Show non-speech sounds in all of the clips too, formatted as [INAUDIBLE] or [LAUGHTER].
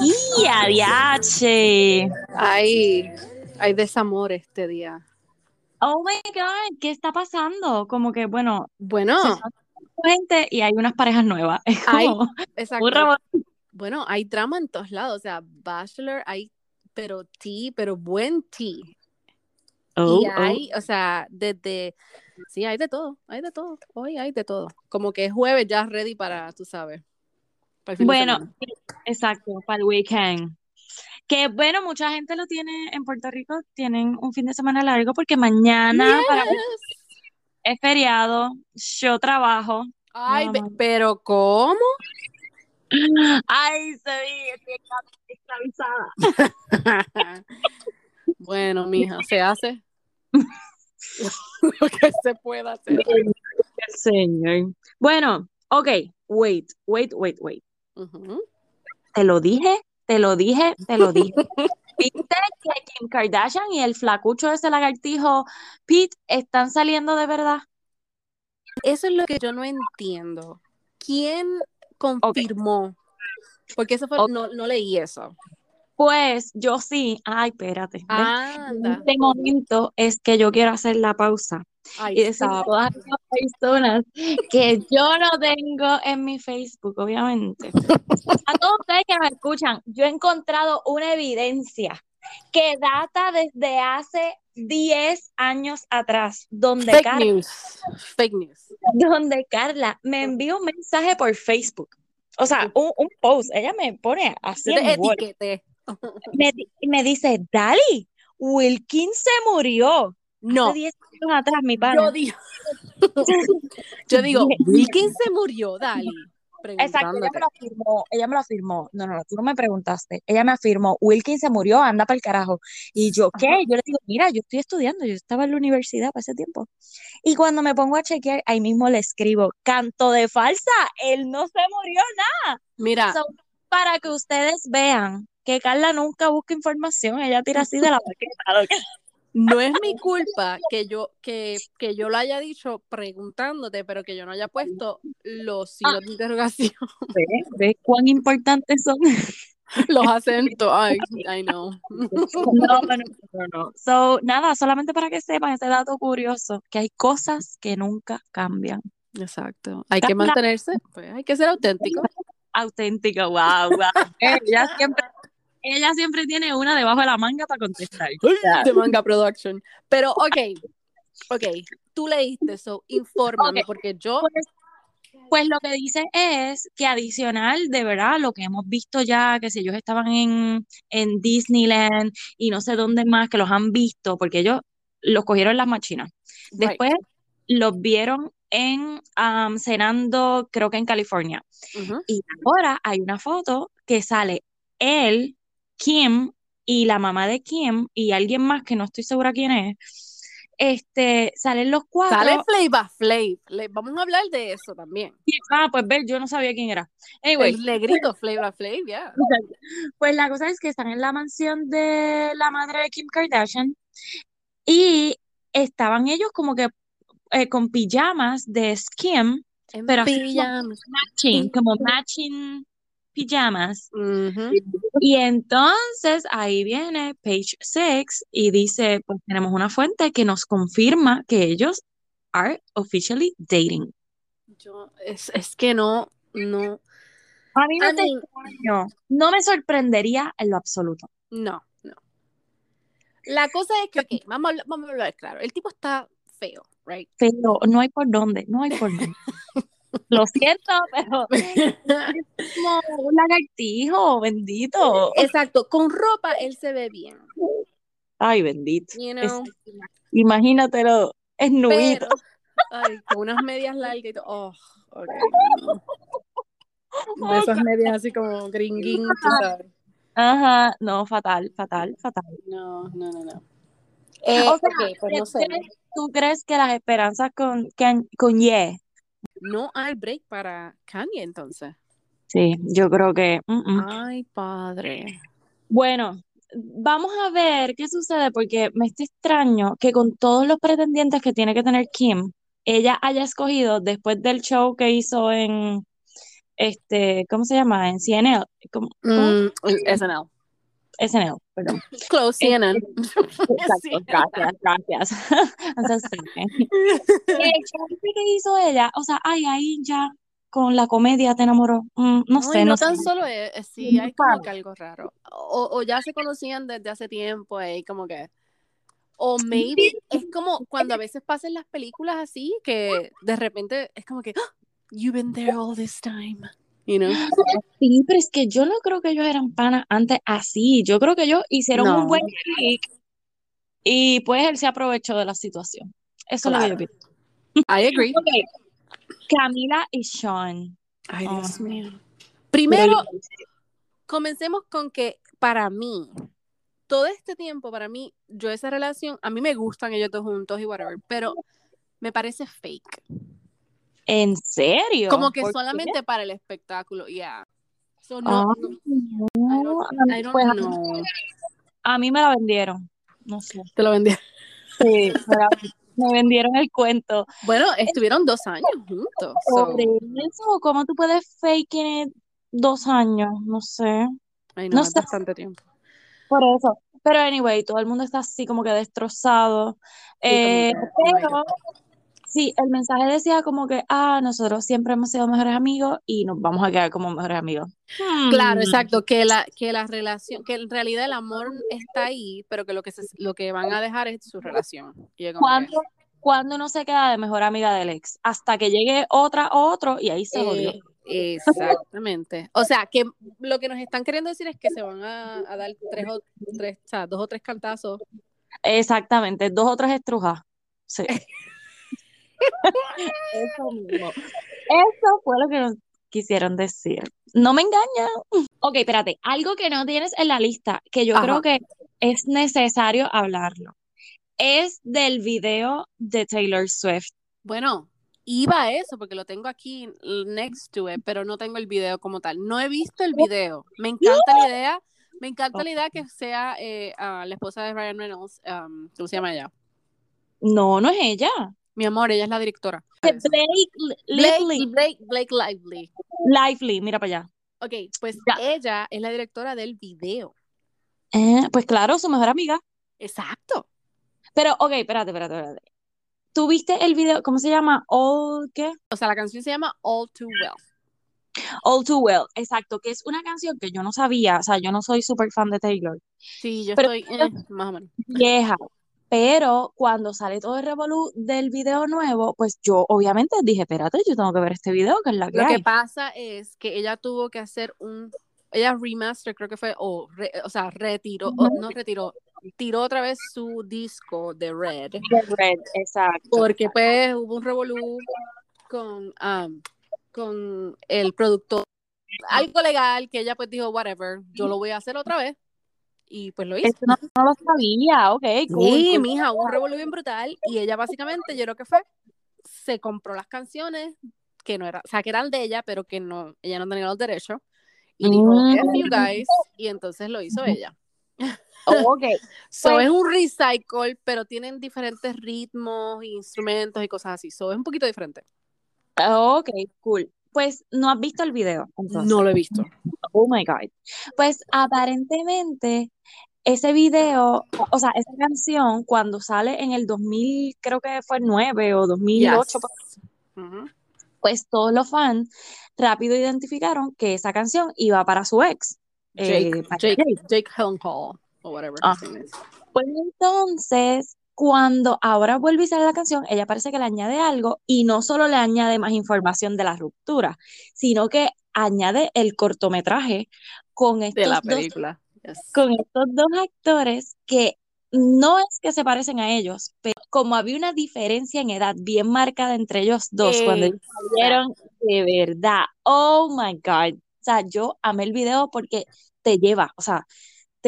¡Y adiache! Hay, hay desamor este día. Oh my God, ¿qué está pasando? Como que, bueno, Bueno, gente y hay unas parejas nuevas. Es hay, [LAUGHS] exacto. Bueno, hay drama en todos lados. O sea, Bachelor, hay, pero tea, pero buen tea. Oh, y oh. hay, o sea, desde, sí, hay de todo, hay de todo. Hoy hay de todo. Como que es jueves ya ready para, tú sabes, para el fin de Bueno, exacto, para el weekend. Que bueno, mucha gente lo tiene en Puerto Rico, tienen un fin de semana largo porque mañana para es feriado, yo trabajo. Ay, No, ve- no. pero ¿cómo? Ay, se vi, estoy esclavizada. [LAUGHS] Bueno, mija, se hace [LAUGHS] [LAUGHS] lo que se pueda hacer. Señor. Bueno, ok, wait, wait, wait, wait. Ujú. Te lo dije, te lo dije, te lo dije. [LAUGHS] ¿Viste que Kim Kardashian y el flacucho de ese lagartijo Pete están saliendo de verdad? Eso es lo que yo no entiendo. ¿Quién confirmó? Porque eso fue, Ok. no, no leí eso. Pues yo sí. Ay, espérate. En este momento es que yo quiero hacer la pausa Ay, y decir a todas las personas que yo no tengo en mi Facebook, obviamente. A todos ustedes que me escuchan, yo he encontrado una evidencia que data desde hace 10 años atrás, donde, Fake Carla, news. Fake news. donde Carla me envió un mensaje por Facebook. O sea, un, un post. Ella me pone así Yo te etiqueté. [LAUGHS] Me, me dice, Dali, Wilkins se murió. No, Hace 10 años atrás, mi yo pana. digo, yo digo, [LAUGHS] [LAUGHS] Wilkins se murió, Dali. Exacto, ella me lo afirmó, ella me lo afirmó. No, no, no, tú no me preguntaste. Ella me afirmó, Wilkins se murió, anda para el carajo. Y yo, ¿qué? Ajá. Yo le digo, mira, yo estoy estudiando, yo estaba en la universidad para ese tiempo. Y cuando me pongo a chequear, ahí mismo le escribo, canto de falsa, él no se murió nada. Mira, So, para que ustedes vean que Carla nunca busca información, ella tira así de la baqueta. ¿ok? no es mi culpa que yo, que, que yo lo haya dicho preguntándote, pero que yo no haya puesto los signos de interrogación, ¿Ves? ¿Ves cuán importantes son? los acentos. Ay, I know. No, no, no, no, no. So, nada, solamente para que sepan ese dato curioso, que hay cosas que nunca cambian. Exacto. Hay que mantenerse, pues hay que ser auténtico. Auténtica, wow, wow. Ella siempre, ella siempre tiene una debajo de la manga para contestar. De Manga Production. Pero, ok, ok, tú leíste eso, infórmame, Ok. porque yo, Pues, pues lo que dice es que adicional, de verdad, lo que hemos visto ya, que si ellos estaban en, en Disneyland y no sé dónde más, que los han visto, porque ellos los cogieron en las machinas. right, Después los vieron en am, cenando, creo que en California. Y ahora hay una foto que sale él, Kim y la mamá de Kim y alguien más que no estoy segura quién es. Este, salen los cuatro. sale Flavor Flav. Vamos a hablar de eso también. Ah, pues ver, yo no sabía quién era. Anyway, El negrito Flavor Flav, ya. [LAUGHS] pues la cosa es que están en la mansión de la madre de Kim Kardashian y estaban ellos como que eh, con pijamas de Skim, En pero así como pijamas. matching, como matching pijamas. Y entonces ahí viene page 6 y dice, pues tenemos una fuente que nos confirma que ellos are officially dating. Yo, es, es que no, no, A mí no te extraño, no me sorprendería en lo absoluto. no, no. La cosa es que, ok, vamos vamos a hablar claro. El tipo está feo, right? Pero no hay por dónde, no hay por dónde. [LAUGHS] Lo siento, pero [LAUGHS] es como un lagartijo, bendito. Exacto, con ropa él se ve bien, Ay, bendito. you Es- know, imagínatelo, es nubito. pero, ay, con unas medias largas y todo, oh, ok, no. [LAUGHS] De esas medias así como gringuín, tú sabes. Ajá, no, fatal, fatal, fatal. No, no, no, no. Eh, O sea, ok, pues no sé. ¿crees- ¿tú crees que las esperanzas con, con, con Ye? No hay break para Kanye entonces. Sí, yo creo que. Ay, padre. Bueno, vamos a ver qué sucede, porque me está extraño que con todos los pretendientes que tiene que tener Kim, ella haya escogido después del show que hizo en, este, ¿cómo se llama? En CNL. ¿Cómo? cómo? Mm, SNL. SNL, perdón. Close CNN. Exacto, [LAUGHS] gracias, gracias. [LAUGHS] Eh, [LAUGHS] ¿Qué hizo ella? O sea, ay, ahí ya con la comedia te enamoró. Mm, no No, sé, no no tan sé. solo es, es- sí, hay como que algo raro. O, o ya se conocían desde hace tiempo, ahí como que. O maybe es como cuando a veces pasan las películas así, que de repente es como que, "Ah, you've been there all this time, you know? Sí, pero es que yo no creo que ellos eran panas antes así. Yo creo que ellos hicieron un buen click y pues él se aprovechó de la situación. Eso es lo que yo Claro. pienso. I agree. Camila y Sean. Ay, Oh, Dios mío. Primero, comencemos con que para mí, todo este tiempo, para mí, yo esa relación, a mí me gustan ellos dos juntos y whatever, pero me parece fake. ¿En serio? Como que solamente para el espectáculo, yeah. So, Ah, no, no, I no, don't, I don't pues, know. a mí me la vendieron. No sé. Te lo vendí. Sí, me, la- me vendieron el cuento. Bueno, estuvieron dos años juntos. so, Sobre eso, ¿cómo tú puedes fake it dos años? No sé. ay, No no, es sé. bastante tiempo. Por eso. Pero anyway, todo el mundo está así como que destrozado. Sí, como Eh, que, pero. Sí, el mensaje decía como que, ah, nosotros siempre hemos sido mejores amigos y nos vamos a quedar como mejores amigos. Claro, Hmm. exacto, que la, que la relación, que en realidad el amor está ahí, pero que lo que se, lo que van a dejar es su relación. Como que, ¿Cuándo, cuándo uno se queda de mejor amiga del ex? Hasta que llegue otra o otro y ahí se jodió. eh, exactamente. O sea, que lo que nos están queriendo decir es que se van a, a dar tres o tres, o sea, dos o tres cantazos. Exactamente, dos o tres estrujas. Sí. [LAUGHS] Eso mismo. Eso fue lo que nos quisieron decir. No me engañan. Ok, espérate, algo que no tienes en la lista, que yo Ajá. creo que es necesario hablarlo, es del video de Taylor Swift. Bueno, iba a eso porque lo tengo aquí next to it, pero no tengo el video como tal. No he visto el video. Me encanta la idea. Me encanta la idea que sea eh, ah, la esposa de Ryan Reynolds. um, ¿Cómo se llama ella? No, no es ella. Mi amor, ella es la directora. Blake Blake, Lively. Blake, Blake Lively. Lively, mira para allá. Ok, pues Ya. ella es la directora del video. Eh, pues claro, su mejor amiga. Exacto. Pero, ok, espérate, espérate, espérate. ¿Tú viste el video? ¿Cómo se llama? All, ¿qué? O sea, la canción se llama All Too Well. All Too Well, exacto, que es una canción que yo no sabía, o sea, yo no soy súper fan de Taylor, Sí, yo Pero- estoy eh, más o menos. vieja, pero cuando sale todo el revolú del video nuevo, pues yo obviamente dije, espérate, yo tengo que ver este video, que es la que Lo que pasa es que ella tuvo que hacer un, ella remaster, creo que fue, o, re- o sea, retiró, o no retiró, tiró otra vez su disco de Red, The Red, exacto. porque pues hubo un revolú con, um, con el productor, algo legal que ella pues dijo, whatever, yo lo voy a hacer otra vez, y pues lo hizo. Esto no, no lo sabía, ok, cool, Sí, cool. mija, un revolú bien brutal, y ella básicamente, yo creo que fue, se compró las canciones que no eran, o sea, que eran de ella, pero que no, ella no tenía los derechos, y dijo, Mm. You guys, y entonces lo hizo ella. Ok, [LAUGHS] So Pues- es un recycle, pero tienen diferentes ritmos, instrumentos y cosas así. So es un poquito diferente. ok, cool. Pues no has visto el video, entonces. No lo he visto. Oh my God. Pues aparentemente ese video, o sea, esa canción cuando sale en el 2000, creo que fue 9 o 2008, Yes. Ujú. pues todos los fans rápido identificaron que esa canción iba para su ex. Jake, eh, Jake, Jake. Jake Gyllenhaal, o whatever his Ah. name is. Pues entonces, cuando ahora vuelve y sale la canción, ella parece que le añade algo y no solo le añade más información de la ruptura, sino que añade el cortometraje con De estos la dos película. Yes. con estos dos actores que no es que se parecen a ellos, pero como había una diferencia en edad bien marcada entre ellos dos, cuando ellos Exacto. vieron de verdad, oh my God, o sea, yo amé el video porque te lleva, o sea,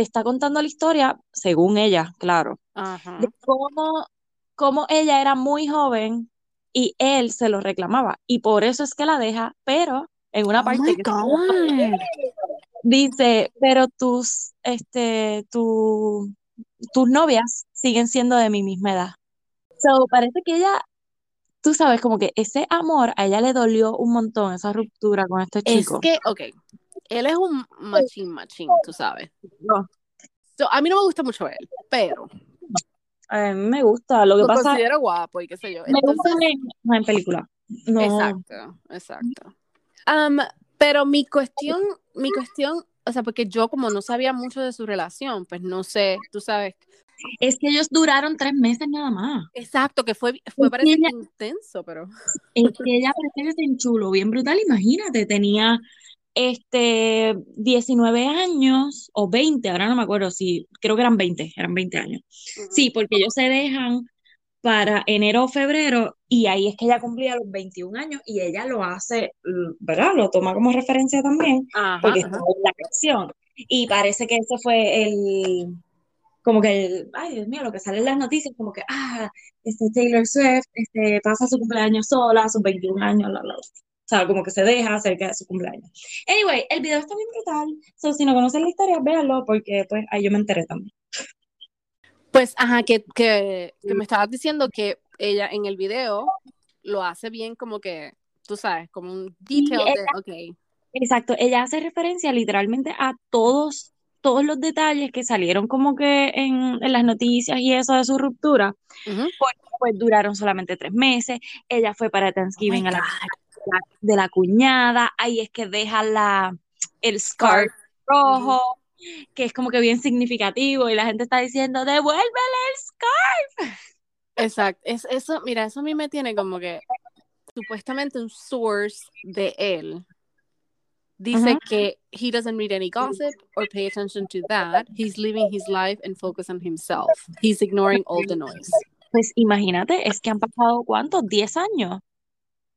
te está contando la historia, según ella, claro, Ajá. de cómo, cómo ella era muy joven y él se lo reclamaba, y por eso es que la deja, pero en una Oh parte que. Dice, pero tus, este, tu, tus novias siguen siendo de mi misma edad. So, parece que ella tú sabes, como que ese amor a ella le dolió un montón, esa ruptura con este Es chico. que, ok, él es un machín, machín, tú sabes. No, So, a mí no me gusta mucho él, pero a mí me gusta, lo que lo pasa, considero guapo y qué sé yo. me gusta en, en película. No, exacto, exacto. Am, pero mi cuestión, mi cuestión, o sea, porque yo como no sabía mucho de su relación, pues no sé, tú sabes, es que ellos duraron tres meses nada más. exacto, que fue, fue Es parece ella- intenso, pero Es que ella parece que se enchuló bien brutal, imagínate, tenía este 19 años o 20, ahora no me acuerdo si, creo que eran 20, eran 20 años. Sí, porque ellos se dejan para enero o febrero y ahí es que ella cumplía los 21 años y ella lo hace, ¿verdad? Lo toma como referencia también Ajá, porque ajá. está en la canción. Y parece que ese fue el, como que el, ay Dios mío, lo que sale en las noticias, como que, ah, este Taylor Swift, este, pasa su cumpleaños sola, sus 21 años, la, la, O sea, como que se deja cerca de su cumpleaños. Anyway, el video está bien brutal. So, si no conocen la historia, véanlo, porque pues ahí yo me enteré también. Pues, ajá, que, que, que me estabas diciendo que ella en el video lo hace bien como que, tú sabes, como un detail ella- de, ok, Exacto, ella hace referencia literalmente a todos, todos los detalles que salieron como que en, en las noticias y eso de su ruptura, ujú. porque pues duraron solamente tres meses. Ella fue para Oh Thanksgiving a la. La- de la cuñada, ahí es que deja la, el scarf rojo, que es como que bien significativo, y la gente está diciendo, devuélvele el scarf. Exacto, es, eso, mira, eso a mí me tiene como que supuestamente un source de él dice que he doesn't read any gossip or pay attention to that. He's living his life and focus on himself. He's ignoring all the noise. Pues imagínate, es que han pasado, ¿cuántos? ¿10 años?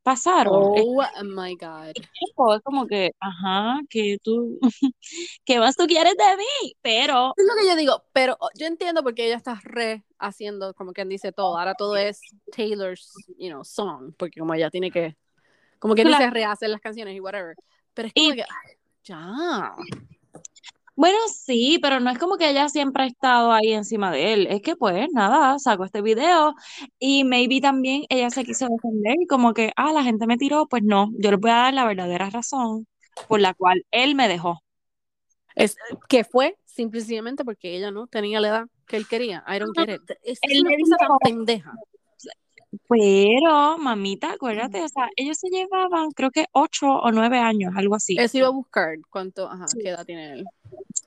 Pasaron. Es Oh my God. es como que, ajá, que tú, [LAUGHS] ¿qué más tú quieres de mí? Pero, Es lo que yo digo, pero oh, yo entiendo porque ella está re haciendo, como quien dice todo. Ahora todo es Taylor's, you know, song, porque como ella tiene que, como que dice, Claro. rehacer las canciones y whatever. Pero es como Y- que, ay, ya. Bueno, sí, pero no es como que ella siempre ha estado ahí encima de él. Es que, pues, nada, sacó este video y maybe también ella se quiso defender y como que, ah, la gente me tiró, pues no, yo les voy a dar la verdadera razón por la cual él me dejó. Es, que fue simplemente porque ella no tenía la edad que él quería. I don't get it. Es, es Él una tan dijo- pendeja. Pero, mamita, acuérdate, o sea, ellos se llevaban, creo que ocho o nueve años, algo así. Eso iba a buscar cuánto, ajá, Sí. qué edad tiene él.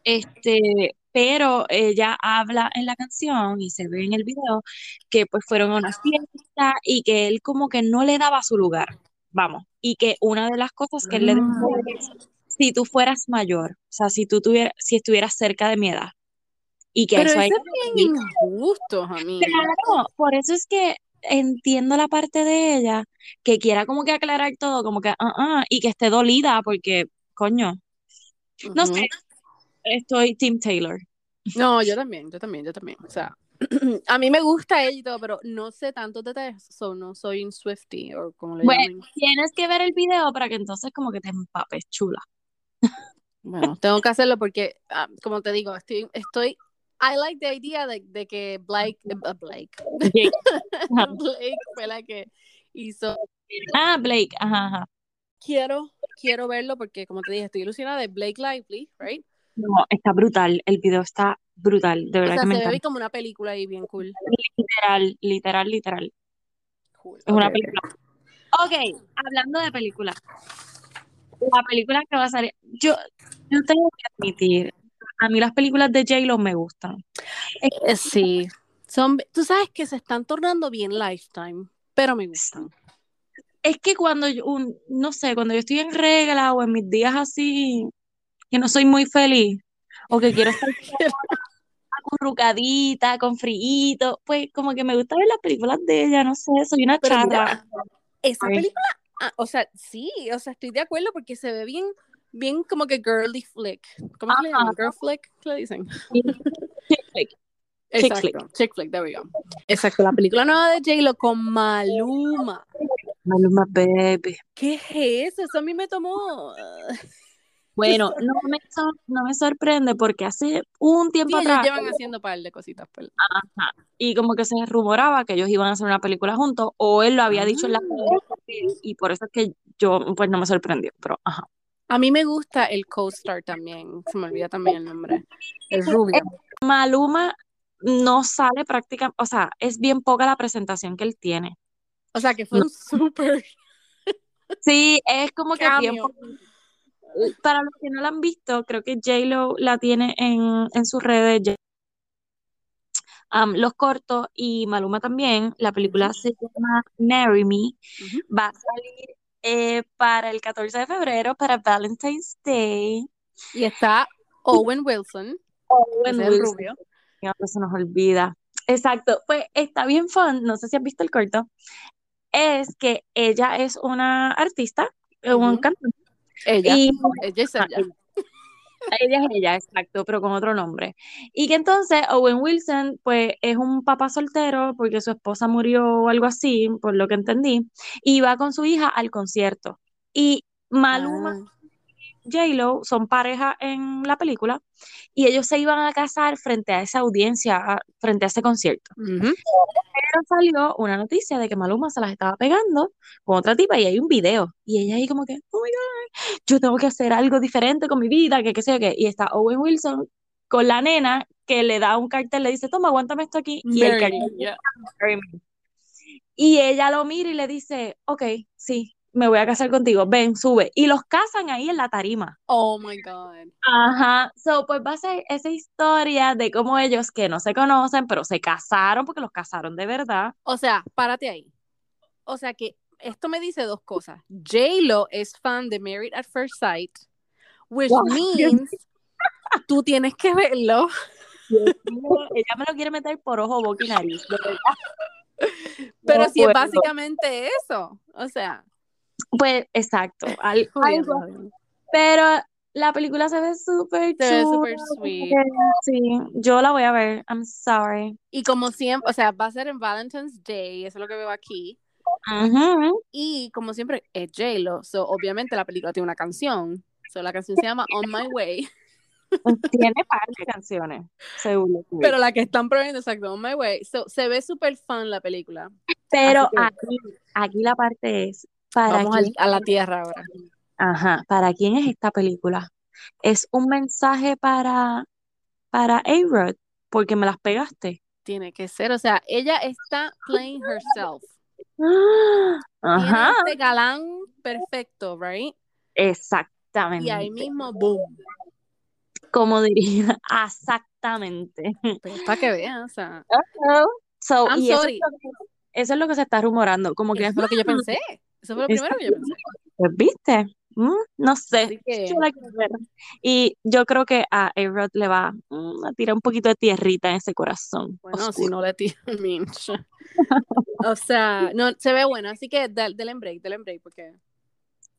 Este, pero ella habla en la canción y se ve en el video que pues fueron a una fiesta y que él como que no le daba su lugar, vamos, y que una de las cosas que él le dijo es, si tú fueras mayor, o sea, si tú tuvieras, si estuvieras cerca de mi edad, y que Pero eso es bien injusto, a mí. Claro, por eso es que entiendo la parte de ella que quiera como que aclarar todo, como que, ah, ah, y que esté dolida porque, coño, no sé, estoy Team Taylor. No, yo también, yo también, yo también. O sea, [CLEARS THROAT] a mí me gusta ella y todo, pero no sé tantos detalles, so no soy un Swifty o como le Bueno. Tienes que ver el video para que entonces como que te empapes, chula. Bueno, tengo que hacerlo porque, ah, como te digo, estoy, estoy, I like the idea de, de que Blake, eh, Blake. [LAUGHS] Blake fue la que hizo. Ah, Blake, ajá, ajá. Quiero, quiero verlo porque, como te dije, estoy ilusionada de Blake Lively, right? No, está brutal, el video está brutal, de O verdad sea, que me se ve como una película ahí bien cool. Literal, literal, literal. Cool, Es una película. Ok, hablando de películas. La película que va a salir, yo, yo tengo que admitir, a mí las películas de J-Lo me gustan. Eh, Sí, son, tú sabes que se están tornando bien Lifetime, pero me gustan. Es que cuando yo, un- no sé, cuando yo estoy en regla o en mis días así, que no soy muy feliz, o que quiero estar [LAUGHS] acurrucadita, con frío, pues como que me gusta ver las películas de ella, no sé, soy una mira, esa película, ah, o sea, sí, o sea, estoy de acuerdo porque se ve bien, bien como que girly flick. ¿Cómo se le llaman? Girl flick, ¿qué le dicen? Chick flick. Chick Exacto, chick flick, there we go. Exacto, la película nueva de J-Lo con Maluma. Maluma Baby. ¿Qué es eso? Eso a mí me tomó. [LAUGHS] Bueno, no me, sor- no me sorprende porque hace un Sí, tiempo ellos atrás, llevan haciendo par de cositas. pues. ajá, y como que se rumoraba que ellos iban a hacer una película juntos, o él lo había dicho en la Ah. y por eso es que yo, pues no me sorprendió, pero ajá. A mí me gusta el co-star también. Se me olvida también el nombre. El rubio. Maluma no sale prácticamente, o sea, es bien poca la presentación que él tiene. O sea, que fue un súper [LAUGHS] Sí, es como que bien. Para los que no la han visto, creo que J-Lo la tiene en, en sus redes, um, los cortos y Maluma también. La película se llama Marry Me. Va a salir eh, para el 14 de febrero, para Valentine's Day. Y está Owen Wilson, Owen Wilson, rubio. se nos olvida. Exacto, pues está bien fun, no sé si has visto el corto. Es que ella es una artista, eh, un cantante, Ella. y Ella es ella. Ella es ella, exacto, pero con otro nombre. Y que entonces Owen Wilson, pues, es un papá soltero porque su esposa murió o algo así, por lo que entendí, y va con su hija al concierto. Y Maluma Ah. J-Lo son pareja en la película y ellos se iban a casar frente a esa audiencia, frente a ese concierto. Ujú. Pero salió una noticia de que Maluma se las estaba pegando con otra tipa y hay un video. Y ella ahí como que, oh my God, yo tengo que hacer algo diferente con mi vida, que qué sé yo qué. Y está Owen Wilson con la nena que le da un cartel, le dice, toma, aguántame esto aquí. Y el Marry cartel yeah. Y ella lo mira y le dice, ok, sí, me voy a casar contigo, ven, sube. Y los casan ahí en la tarima. Oh my God. Ajá, so pues va a ser esa historia de cómo ellos que no se conocen, pero se casaron porque los casaron de verdad. O sea, párate ahí. O sea que esto me dice dos cosas. J-Lo es fan de Married at First Sight, which Wow. means [LAUGHS] tú tienes que verlo. Dios mío, ella me lo quiere meter por ojo, boca y nariz, de verdad. Pero No si es básicamente eso. O sea, Pues exacto, [LAUGHS] al- algo. Pero la película se ve súper Se ve chula. súper sweet. Sí, yo la voy a ver. I'm sorry. Y como siempre, o sea, va a ser en Valentine's Day, eso es lo que veo aquí. Ujú. Y como siempre, es J-Lo. So, obviamente la película tiene una canción. So, la canción se llama On My Way. Tiene [LAUGHS] par de canciones, seguro. Pero la que están prohibiendo, exacto, On My Way. So, se ve súper fun la película. Pero que- aquí, aquí la parte es para Vamos quién, a la tierra ahora. ajá, para quién es esta película. Es un mensaje para para A-Rod, porque me las pegaste. Tiene que ser, o sea, ella está playing herself. [GASPS] Ajá, Tiene este galán perfecto, right? exactamente. Y ahí mismo, boom. Como diría, [LAUGHS] exactamente. Pero para que vean, o sea, So, I'm y eso, es lo que, eso es lo que se está rumorando, como que, eso fue lo que yo pensé. Eso fue lo primero que yo pensé. pues, ¿viste? Mm, no sé, que- yo la quiero ver. Y yo creo que a A-Rod le va mm, a tirar un poquito de tierrita en ese corazón. Bueno, oscuro. si no le [LAUGHS] mean, O sea, no, se ve bueno, así que del denle break, denle break, porque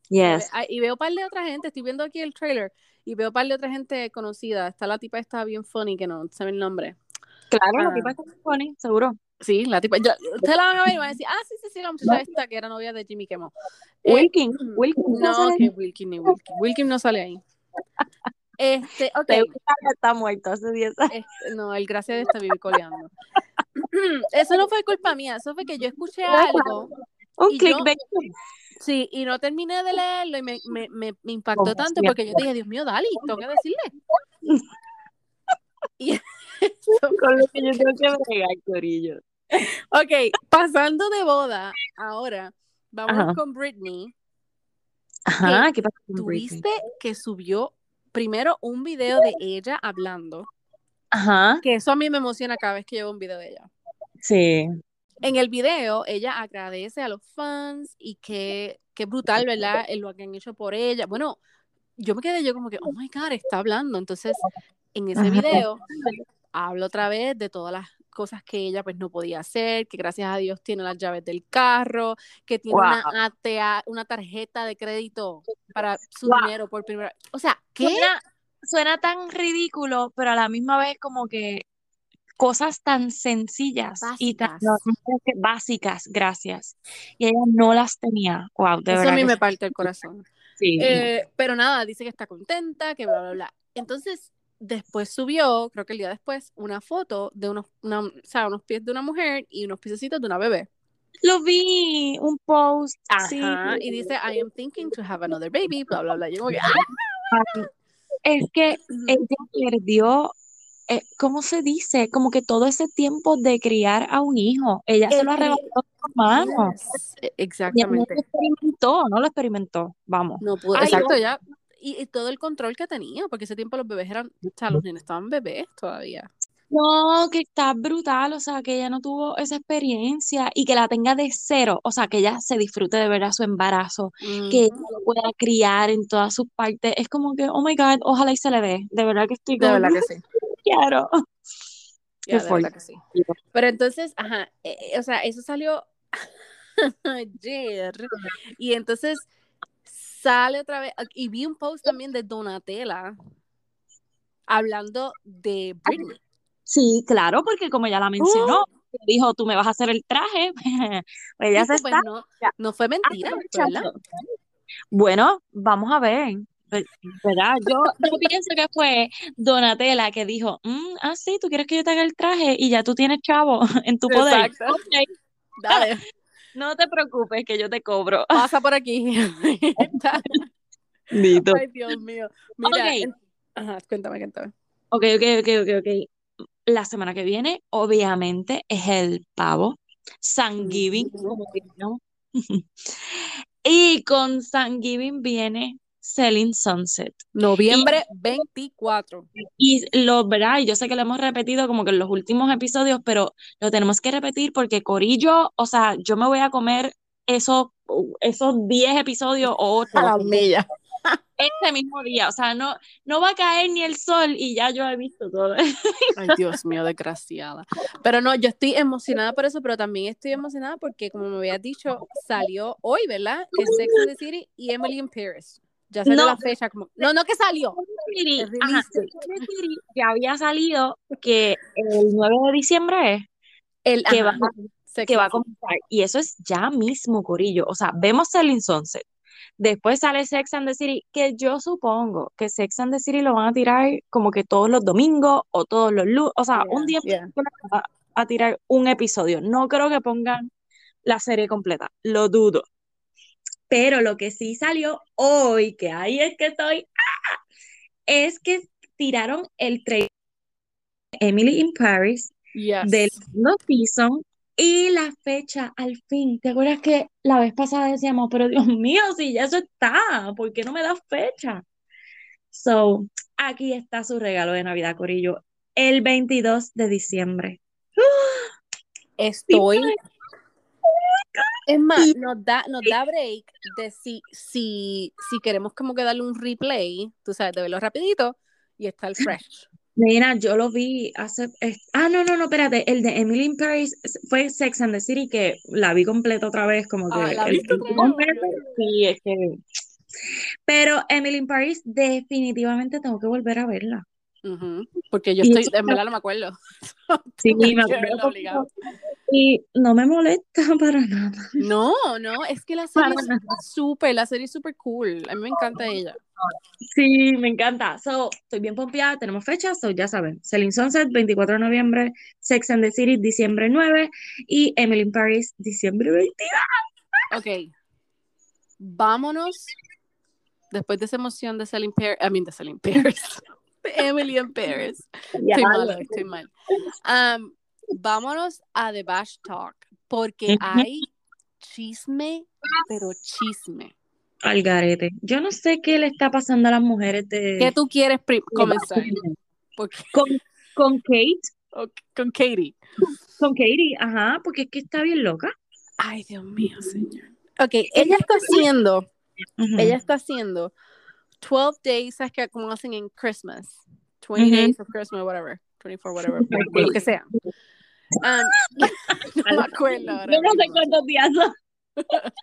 Yes. Y veo par de otra gente, estoy viendo aquí el trailer y veo par de otra gente conocida. Está la tipa esta bien funny que no sabe el nombre. Claro, la Ah. tipa está muy funny, seguro. Sí, la tipa. yo- ustedes la van a ver y van a decir, ah, sí, sí, sí, la muchacha esta que era novia de Jimmy Kimmel. Eh, Wilkin, Wilkin. no, que. Wilkin ni Wilkin. Wilkin no sale ahí. Este, [LAUGHS] ok. Está muerto hace 10 años. Este, no, el gracia de esta vive coleando. [CLEARS THROAT] Eso no fue culpa mía, eso fue que yo escuché algo. Un clickbait. Sí, y no terminé de leerlo y me, me, me, me impactó tanto porque yo dije, Dios mío, Dali, tengo que decirle. [LAUGHS] Y [LAUGHS] Con lo que yo tengo que [LAUGHS] bregar, Corillo. Ok, pasando de boda, ahora vamos Ajá. con Britney. Ajá, ¿qué pasa con Britney? Tuviste que subió primero un video de ella hablando, Ajá, que eso a mí me emociona cada vez que llevo un video de ella. sí. En el video, ella agradece a los fans y que, que brutal, ¿verdad? Lo que han hecho por ella. Bueno, yo me quedé yo como que, oh my God, está hablando. Entonces, en ese Ajá. video, habla otra vez de todas las cosas que ella pues no podía hacer, que gracias a Dios tiene las llaves del carro, que tiene una Wow. ATA, una tarjeta de crédito para su Wow. dinero por primera O sea, ¿qué? Suena, suena tan ridículo, pero a la misma vez como que cosas tan sencillas y tan Básicas. básicas, gracias. Y ella no las tenía. Wow, de Eso a mí me parte el corazón. Sí. Eh, pero nada, dice que está contenta, que bla, bla, bla. Entonces, después subió, creo que el día después, una foto de unos, una- o sea, unos pies de una mujer y unos piececitos de una bebé. Lo vi, un post. Sí. Y dice, I am thinking to have another baby, bla, bla, bla. Yo como que, ¡ah! Es que ella perdió, eh, ¿cómo se dice? Como que todo ese tiempo de criar a un hijo. Ella se lo arrebató a su hermano. Yes, e- Y ella no Exactamente. lo experimentó, no lo experimentó. Vamos. No pudo, exacto, ya. Y, y todo el control que tenía, porque ese tiempo los bebés eran, o sea, los niños estaban bebés todavía. No, que está brutal, o sea, que ella no tuvo esa experiencia y que la tenga de cero, o sea, que ella se disfrute de verdad su embarazo, que ella lo pueda criar en todas sus partes. Es como que, oh my God, ojalá y se le dé. De verdad que estoy De como, verdad que sí. quiero. [LAUGHS] Ya, Qué de verdad fuerte. que sí. Pero entonces, ajá, eh, eh, o sea, eso salió [LAUGHS] ayer. Y entonces sale otra vez, y vi un post también de Donatella hablando de Britney. Sí, claro, porque como ya la mencionó, dijo, tú me vas a hacer el traje, [LAUGHS] pues se pues está no, no fue mentira, ¿verdad? aprovechando. Bueno, vamos a ver. Pues, ¿Verdad? Yo, yo [LAUGHS] pienso que fue Donatella que dijo, "Mm, ah, sí, tú quieres que yo te haga el traje y ya tú tienes chavo [LAUGHS] en tu poder. Dale, no te preocupes que yo te cobro. pasa por aquí. [LAUGHS] Dito. Ay, Dios mío. Mira, Ok. en- ajá, cuéntame, cuéntame. Ok, ok, ok, ok, ok. La semana que viene, obviamente, es el pavo. Como diríamos. [LAUGHS] Y con Thanksgiving viene Selling Sunset. Noviembre 24. Y lo. Y yo sé que lo hemos repetido como que en los últimos episodios, pero lo tenemos que repetir porque Corillo, o sea, yo me voy a comer esos, esos 10 episodios o 8 A la ese mismo día. O sea, no, no va a caer ni el sol y ya yo he visto todo. [LAUGHS] Ay, Dios mío, desgraciada. Pero no, yo estoy emocionada por eso, pero también estoy emocionada porque, como me habías dicho, salió hoy, ¿verdad? Que Sex and the City y Emily in Paris. Ya salió No. la fecha. Como... No, no que salió. El ajá, City ya había salido que el 9 de diciembre es El, que, ajá, va, que va a comenzar. Y eso es ya mismo, Corillo. O sea, vemos Selling Sunset. Después sale Sex and the City, que yo supongo que Sex and the City lo van a tirar como que todos los domingos o todos los lunes. O sea, Yeah, un día yeah. a, a tirar un episodio. No creo que pongan la serie completa. Lo dudo. Pero lo que sí salió hoy, que ahí es que estoy, ¡ah! es que tiraron el trailer de Emily in Paris Yes. del segundo season y la fecha al fin. ¿Te acuerdas que la vez pasada decíamos, pero Dios mío, si ya eso está, ¿por qué no me das fecha? So, aquí está su regalo de Navidad, Corillo, el 22 de diciembre. Estoy. Es más, nos da, nos da break de si, si, si queremos como que darle un replay, tú sabes, de verlo rapidito y está el fresh. Mira, yo lo vi hace... es- ah, no, no, no, espérate, el de Emily in Paris fue Sex and the City, que la vi completa otra vez, como que... Ah, Sí, es que... Pero Emily in Paris definitivamente tengo que volver a verla. Porque yo Y estoy, eso- en verdad no me acuerdo. [LAUGHS] Sí, me acuerdo. Y no me molesta [LAUGHS] para nada. No, no, es que la serie Para es súper, la serie es súper cool. A mí me encanta ella. Sí, me encanta. So, estoy bien pompeada, tenemos fechas, so ya saben. Selling Sunset, 24 de noviembre, Sex and the City, diciembre 9 y Emily in Paris, diciembre 22. Ok. Vámonos. Después de esa emoción de Selling Paris, I mean, de Selling Paris. [LAUGHS] Emily in Paris. Ya, Estoy mal, estoy mal. Um, vámonos a The Bash Talk, porque hay chisme, pero chisme. Al garete. Yo no sé qué le está pasando a las mujeres de... ¿Qué tú quieres comenzar? Porque, Con, con Kate, con Katie. con Katie, ajá, porque es que está bien loca. Ay, Dios mío, señor. Ok, ella está haciendo, ella está haciendo 12 days, ¿sabes qué? Como hacen en Christmas. 20 Ujú. days of Christmas, whatever. 24, whatever. Lo que sea. Um, [LAUGHS] no me acuerdo ahora Yo no sé cuántos días son. [LAUGHS]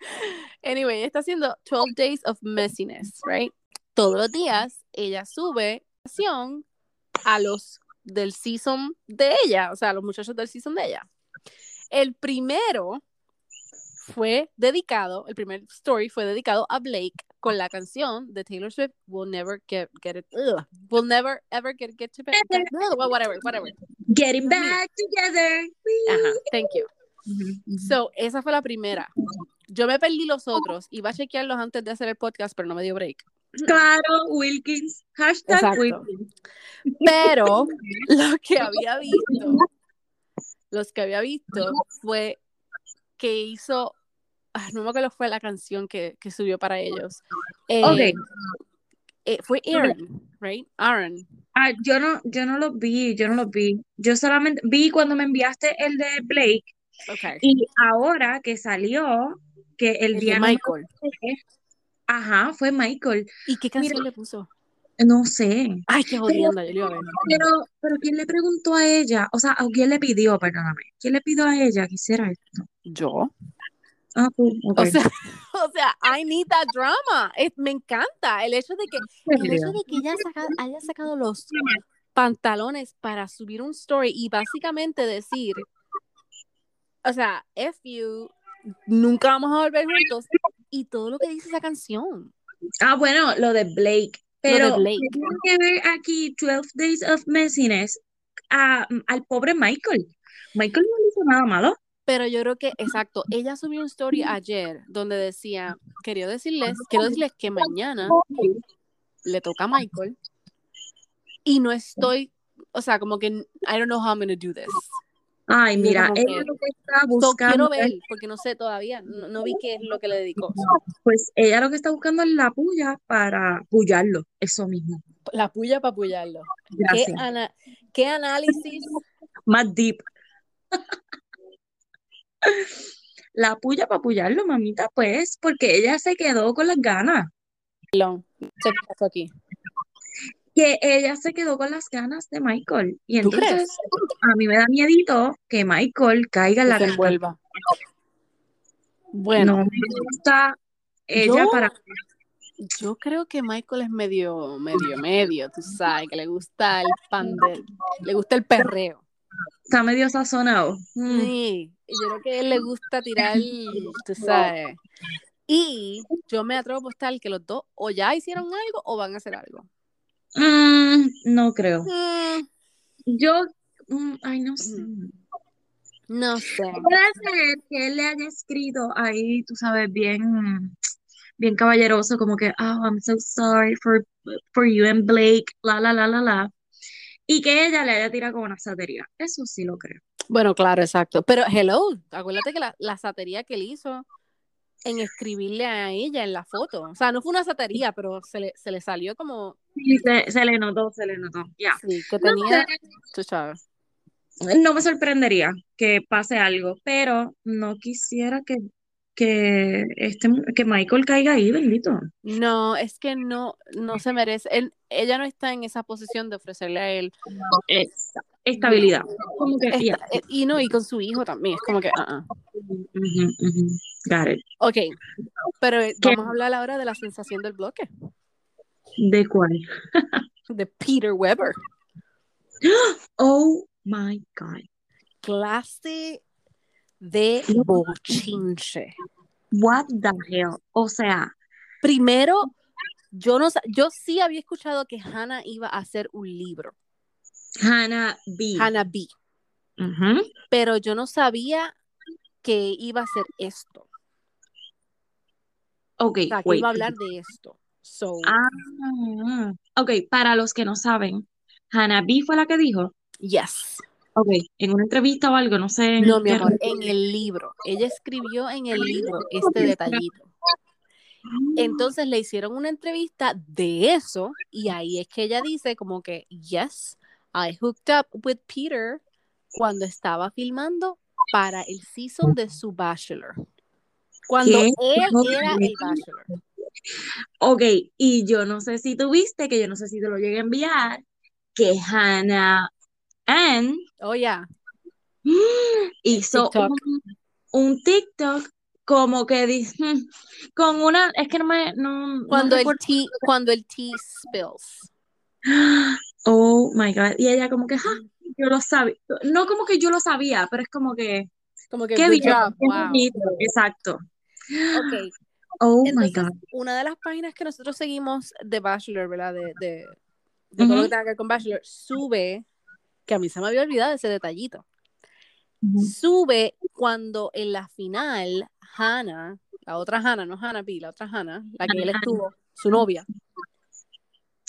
Anyway, está haciendo 12 Days of Messiness, right? Todos los días ella sube a los del season de ella, o sea, a los muchachos del season de ella. El primero fue dedicado, el primer story fue dedicado a Blake con la canción de Taylor Swift, We'll Never Get, get It, ugh, We'll Never Ever Get, get to Bed, [LAUGHS] whatever, whatever. Getting back together. Ajá, thank you. So, esa fue la primera. Yo me perdí los otros, iba a chequearlos antes de hacer el podcast, pero no me dio break. Claro, Wilkins. Hashtag Exacto. Wilkins. Pero [LAUGHS] lo que había visto, los que había visto fue que hizo, ah, no me acuerdo fue la canción que, que subió para ellos. Eh, Ok. eh, fue Aaron, right? Aaron. Ah, yo no, yo no los vi, yo no los vi. Yo solamente vi cuando me enviaste el de Blake Okay. y ahora que salió, que el El de día Michael. Ajá, fue Michael. ¿Y qué canción le puso? No sé. Ay, qué jodienda, yo le iba a ver. Pero, pero ¿quién le preguntó a ella? O sea, ¿o quién le pidió, perdóname? ¿Quién le pidió a ella que hiciera esto? ¿Yo? Ah. O sea, [LAUGHS] o sea, I need that drama. Es- me encanta el hecho de que el hecho de que ella saca- haya sacado los pantalones para subir un story y básicamente decir, o sea, F you, nunca vamos a volver juntos y todo lo que dice esa canción. Ah, bueno, lo de Blake. Lo de Pero Blake. ¿qué tiene que ver aquí 12 Days of Messiness a- al pobre Michael? Michael no le hizo nada malo. Pero yo creo que, exacto, ella subió un story ayer donde decía, quería decirles, quiero decirles que mañana le toca a Michael y no estoy, o sea, como que I don't know how I'm gonna do this. Ay, mira, que- lo que está So, buscando quiero ver, es- porque no sé todavía, no, no vi qué es lo que le dedicó. pues ella lo que está buscando es la puya para pullarlo, eso mismo. La puya para puyarlo. ¿Qué, ana- ¿Qué análisis? [LAUGHS] Más deep. La puya para pullarlo, mamita, pues, porque ella se quedó con las ganas. se pasó aquí? que ella se quedó con las ganas de Michael. Y entonces a mí me da miedito que Michael caiga en la Que. Bueno, No me gusta ella Yo- para yo creo que Michael es medio, medio, medio, tú sabes, que le gusta el pan de, le gusta el perreo. está medio sazonado. Mm. Sí, yo creo que él le gusta tirar, tú [LAUGHS] sabes. Y yo me atrevo a apostar que los dos o ya hicieron algo o van a hacer algo. Mm, no creo. Mm, Yo, mm, ay, no sé. no sé. Puede ser que él le haya escrito ahí, tú sabes, bien, bien caballeroso, como que, oh, I'm so sorry for, for you and Blake, la, la, la, la, la. Y que ella le haya tirado con una satería. Eso sí lo creo. Bueno, claro, exacto. Pero hello, acuérdate que la, la satería que él hizo en escribirle a ella en la foto, o sea, no fue una satería, pero se le, se le salió como, Sí, se, se le notó, se le notó. Ya. sí, que No tenía, sabes. sé, no me sorprendería que pase algo, pero no quisiera que, que, este, que Michael caiga ahí, bendito. No, es que no, no se merece. Él- ella no está en esa posición de ofrecerle a él. Esa estabilidad. Como que, ya. esta- eh, y no, y con su hijo también. Es como que, ah. Got it. Ok, pero eh, ¿Qué? vamos a hablar ahora de la sensación del bloque, ¿De cuál? [LAUGHS] de Peter Weber. [GASPS] Oh my God. Clase de bochinche. What the hell? O sea, Primero, yo no yo sí había escuchado que Hannah iba a hacer un libro, Hannah B. Hannah B, pero yo no sabía que iba a hacer esto, Ok, o sea, que wait. iba a hablar de esto. So, Ah, ok, para los que no saben, Hannah B fue la que dijo. yes. Ok, en una entrevista o algo, no sé. en No, mi amor, en el libro. Ella escribió en el libro [LAUGHS] este detallito. Entonces le hicieron una entrevista de eso y ahí es que ella dice como que, yes, I hooked up with Peter cuando estaba filmando para el season de su Bachelor. Cuando ¿Qué? él era el Bachelor. Ok, y yo no sé si tuviste, que yo no sé si te lo llegué a enviar, que Hannah Ann Oh, ya. [GASPS] hizo TikTok. un, un TikTok como que di- [LAUGHS] con una, es que no me, no, no Cuando el tea, cuando el tea spills. [GASPS] Oh my God. Y ella como que, "Ah, yo lo sabía. No como que yo lo sabía, pero es como que, Como que qué good bien, job. qué Wow. bonito. Exacto. Ok. [GASPS] Oh my God. una de las páginas que nosotros seguimos de Bachelor, ¿verdad? De, de, de todo lo Ujú. que tenga que ver con Bachelor, sube, que a mí se me había olvidado ese detallito, sube cuando en la final, Hannah, la otra Hannah, no Hannah B, la otra Hannah, la que él estuvo, su novia,